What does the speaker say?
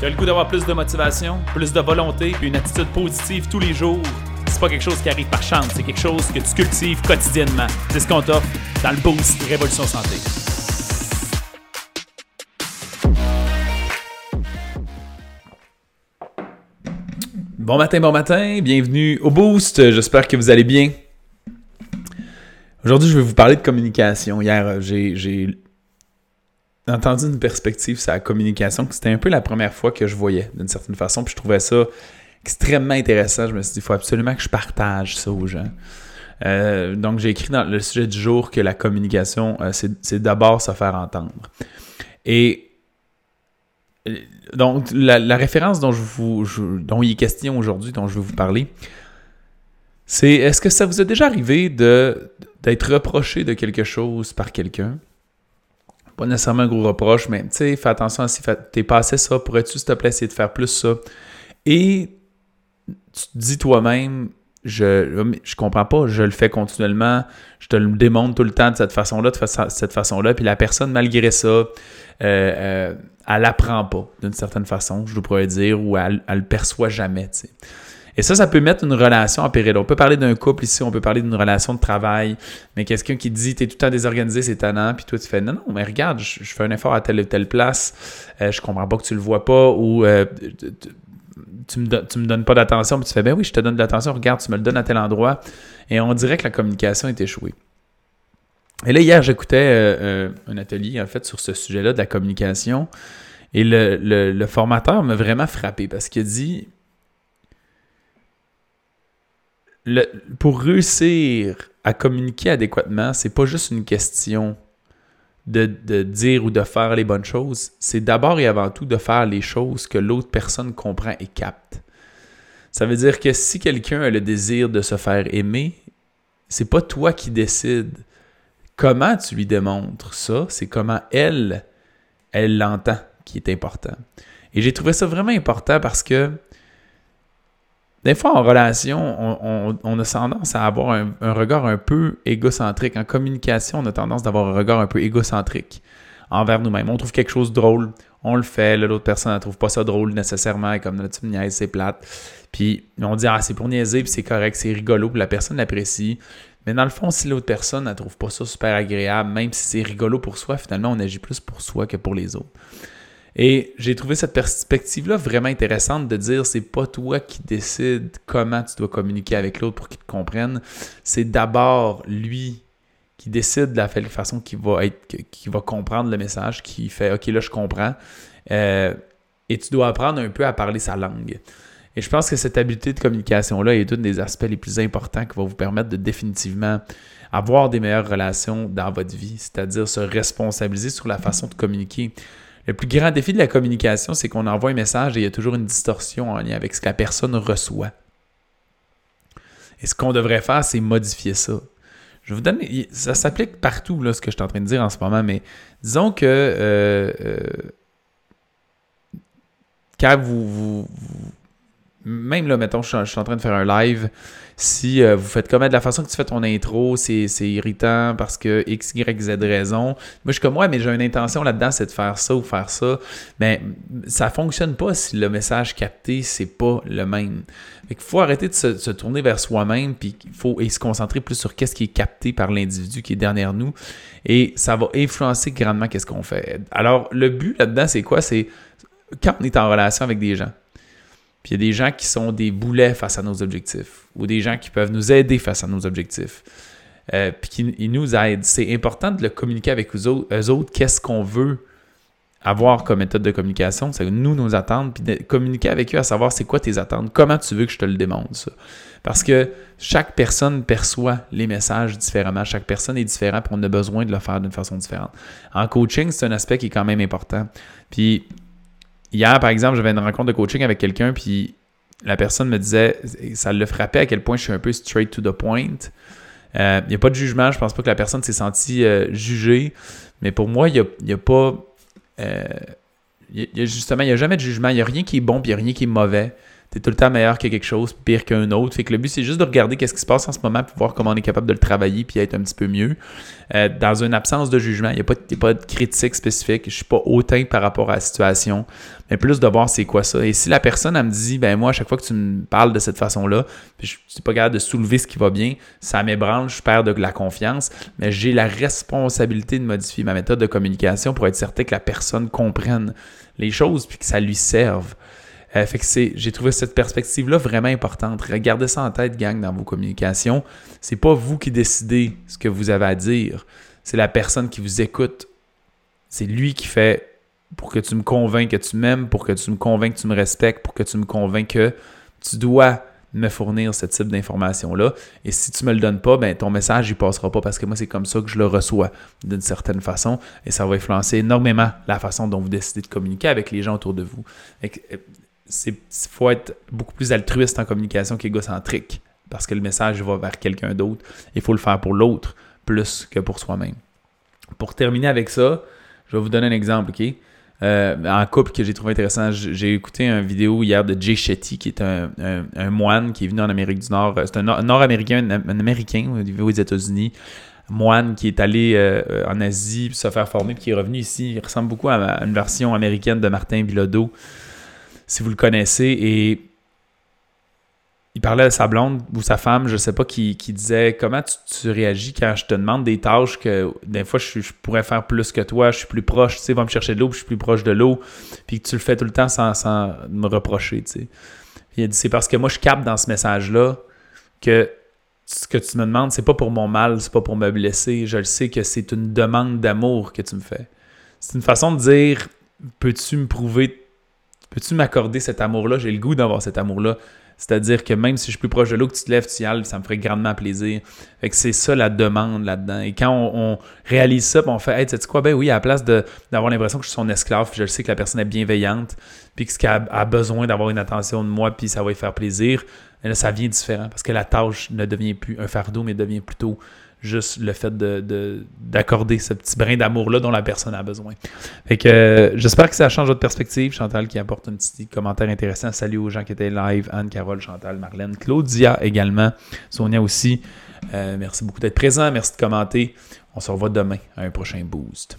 Tu as le goût d'avoir plus de motivation, plus de volonté, puis une attitude positive tous les jours? C'est pas quelque chose qui arrive par chance, c'est quelque chose que tu cultives quotidiennement. C'est ce qu'on t'offre dans le Boost Révolution Santé. Bon matin, bon matin, bienvenue au Boost, j'espère que vous allez bien. Aujourd'hui, je vais vous parler de communication. Hier, j'ai entendu une perspective sur la communication c'était un peu la première fois que je voyais d'une certaine façon. Puis je trouvais ça extrêmement intéressant. Je me suis dit, il faut absolument que je partage ça aux gens. Euh, donc, j'ai écrit dans le sujet du jour que la communication, euh, c'est d'abord se faire entendre. Et euh, donc, la, référence dont, je vous, il est question aujourd'hui, dont je vais vous parler, c'est est-ce que ça vous est déjà arrivé d'être reproché de quelque chose par quelqu'un? Pas nécessairement un gros reproche, mais tu sais, fais attention à si t'es passé ça, pourrais-tu s'il te plaît essayer de faire plus ça? Et tu te dis toi-même, je, je comprends pas, je le fais continuellement, je te le démontre tout le temps de cette façon-là, de cette façon-là, puis la personne, malgré ça, euh, euh, elle apprend pas d'une certaine façon, je pourrais dire, ou elle, elle le perçoit jamais, tu sais. Et ça, ça peut mettre une relation en péril. On peut parler d'un couple ici, on peut parler d'une relation de travail, mais quelqu'un qui dit t'es tout le temps désorganisé, c'est tannant, puis toi tu fais non, non, mais regarde, je, fais un effort à telle ou telle place, euh, je comprends pas que tu le vois pas, ou euh, tu, me me donnes pas d'attention, puis tu fais ben oui, je te donne de l'attention, regarde, tu me le donnes à tel endroit, et on dirait que la communication est échouée. Et là, hier, j'écoutais euh, un atelier, en fait, sur ce sujet-là de la communication. Et le, le formateur m'a vraiment frappé parce qu'il a pour réussir à communiquer adéquatement, c'est pas juste une question de, dire ou de faire les bonnes choses. C'est d'abord et avant tout de faire les choses que l'autre personne comprend et capte. Ça veut dire que si quelqu'un a le désir de se faire aimer, c'est pas toi qui décides comment tu lui démontres ça, c'est comment elle, elle l'entend qui est important. Et j'ai trouvé ça vraiment important parce que des fois, en relation, on, a tendance à avoir un, regard un peu égocentrique. En communication, on a tendance d'avoir un regard un peu égocentrique envers nous-mêmes. On trouve quelque chose de drôle, on le fait, l'autre personne ne trouve pas ça drôle nécessairement, comme notre type niaise, c'est plate. Puis on dit, ah, c'est pour niaiser, puis c'est correct, c'est rigolo, puis la personne l'apprécie. Mais dans le fond, si l'autre personne ne trouve pas ça super agréable, même si c'est rigolo pour soi, finalement, on agit plus pour soi que pour les autres. Et j'ai trouvé cette perspective-là vraiment intéressante de dire c'est pas toi qui décides comment tu dois communiquer avec l'autre pour qu'il te comprenne. C'est d'abord lui qui décide de la façon qu'il va être, qui va comprendre le message, qui fait OK, là, je comprends. Euh, et tu dois apprendre un peu à parler sa langue. Et je pense que cette habileté de communication-là est un des aspects les plus importants qui va vous permettre de définitivement avoir des meilleures relations dans votre vie, c'est-à-dire se responsabiliser sur la façon de communiquer. Le plus grand défi de la communication, c'est qu'on envoie un message et il y a toujours une distorsion en lien avec ce que la personne reçoit. Et ce qu'on devrait faire, c'est modifier ça. Je vous donne, ça s'applique partout, là, ce que je suis en train de dire en ce moment, mais disons que euh, euh, quand vous, même là, mettons, je suis, en train de faire un live, si euh, vous faites comme de la façon que tu fais ton intro, c'est irritant parce que X, Y, Z raison. Moi, je suis comme, ouais, mais j'ai une intention là-dedans, c'est de faire ça ou faire ça. Mais ça fonctionne pas si le message capté, c'est pas le même. il faut arrêter de se, tourner vers soi-même, faut et se concentrer plus sur qu'est-ce qui est capté par l'individu qui est derrière nous. Et ça va influencer grandement qu'est-ce qu'on fait. Alors, le but là-dedans, c'est quoi? C'est quand on est en relation avec des gens puis il y a des gens qui sont des boulets face à nos objectifs ou des gens qui peuvent nous aider face à nos objectifs. Euh, puis qui nous aident. C'est important de le communiquer avec eux autres, qu'est-ce qu'on veut avoir comme méthode de communication, c'est nous, nos attentes, puis de communiquer avec eux à savoir c'est quoi tes attentes, comment tu veux que je te le démontre, ça. Parce que chaque personne perçoit les messages différemment, chaque personne est différente, puis on a besoin de le faire d'une façon différente. En coaching, c'est un aspect qui est quand même important. Puis Hier, par exemple, j'avais une rencontre de coaching avec quelqu'un, puis la personne me disait, ça le frappait à quel point je suis un peu straight to the point. Il euh, n'y a pas de jugement, je pense pas que la personne s'est sentie euh, jugée, mais pour moi, il n'y a, pas. Euh, justement, il n'y a jamais de jugement, il n'y a rien qui est bon, puis il n'y a rien qui est mauvais. Tu es tout le temps meilleur que quelque chose, pire qu'un autre. Fait que le but, c'est juste de regarder qu'est-ce qui se passe en ce moment, pour voir comment on est capable de le travailler, puis être un petit peu mieux. Euh, dans une absence de jugement, il n'y a, pas, pas de critique spécifique. Je suis pas hautain par rapport à la situation, mais plus de voir c'est quoi ça. Et si la personne, me dit, ben moi, à chaque fois que tu me parles de cette façon-là, puis je suis pas capable de soulever ce qui va bien, ça m'ébranle, je perds de la confiance, mais j'ai la responsabilité de modifier ma méthode de communication pour être certain que la personne comprenne les choses puis que ça lui serve. Euh, fait que c'est, j'ai trouvé cette perspective-là vraiment importante. Regardez ça en tête, gang, dans vos communications. C'est pas vous qui décidez ce que vous avez à dire. C'est la personne qui vous écoute. C'est lui qui fait pour que tu me convainques que tu m'aimes, pour que tu me convainques que tu me respectes, pour que tu me convainques que tu dois me fournir ce type d'information-là. Et si tu me le donnes pas, ben ton message il passera pas parce que moi c'est comme ça que je le reçois d'une certaine façon et ça va influencer énormément la façon dont vous décidez de communiquer avec les gens autour de vous. Euh, c'est faut être beaucoup plus altruiste en communication qu'égocentrique parce que le message va vers quelqu'un d'autre. Il faut le faire pour l'autre plus que pour soi-même. Pour terminer avec ça, je vais vous donner un exemple, OK? Euh, en couple que j'ai trouvé intéressant. J'ai écouté une vidéo hier de Jay Shetty, qui est un, moine qui est venu en Amérique du Nord. C'est un Nord-Américain, un, Américain aux États-Unis. Moine qui est allé euh, en Asie se faire former, puis qui est revenu ici. Il ressemble beaucoup à une version américaine de Martin Bilodeau si vous le connaissez. Et il parlait à sa blonde ou sa femme, je sais pas, qui, disait comment tu, réagis quand je te demande des tâches que des fois je, pourrais faire plus que toi, je suis plus proche, tu sais, va me chercher de l'eau, je suis plus proche de l'eau, puis que tu le fais tout le temps sans, me reprocher, tu sais. Il a dit c'est parce que moi je capte dans ce message-là que ce que tu me demandes, c'est pas pour mon mal, c'est pas pour me blesser. Je le sais que c'est une demande d'amour que tu me fais. C'est une façon de dire peux-tu me prouver peux-tu m'accorder cet amour-là? J'ai le goût d'avoir cet amour-là. C'est-à-dire que même si je suis plus proche de l'eau, que tu te lèves, tu y ailles, ça me ferait grandement plaisir. Fait que c'est ça la demande là-dedans. Et quand on, réalise ça, on fait, hey, tu sais quoi, ben oui, à la place d'avoir l'impression que je suis son esclave, je sais que la personne est bienveillante, puis qu'elle a besoin d'avoir une attention de moi, puis ça va lui faire plaisir, ça vient différent parce que la tâche ne devient plus un fardeau, mais devient plutôt juste le fait d'accorder de, ce petit brin d'amour-là dont la personne a besoin. Fait que euh, j'espère que ça change votre perspective. Chantal qui apporte un petit commentaire intéressant. Salut aux gens qui étaient live. Anne, Carole, Chantal, Marlène, Claudia également. Sonia aussi. Euh, merci beaucoup d'être présent. Merci de commenter. On se revoit demain à un prochain boost.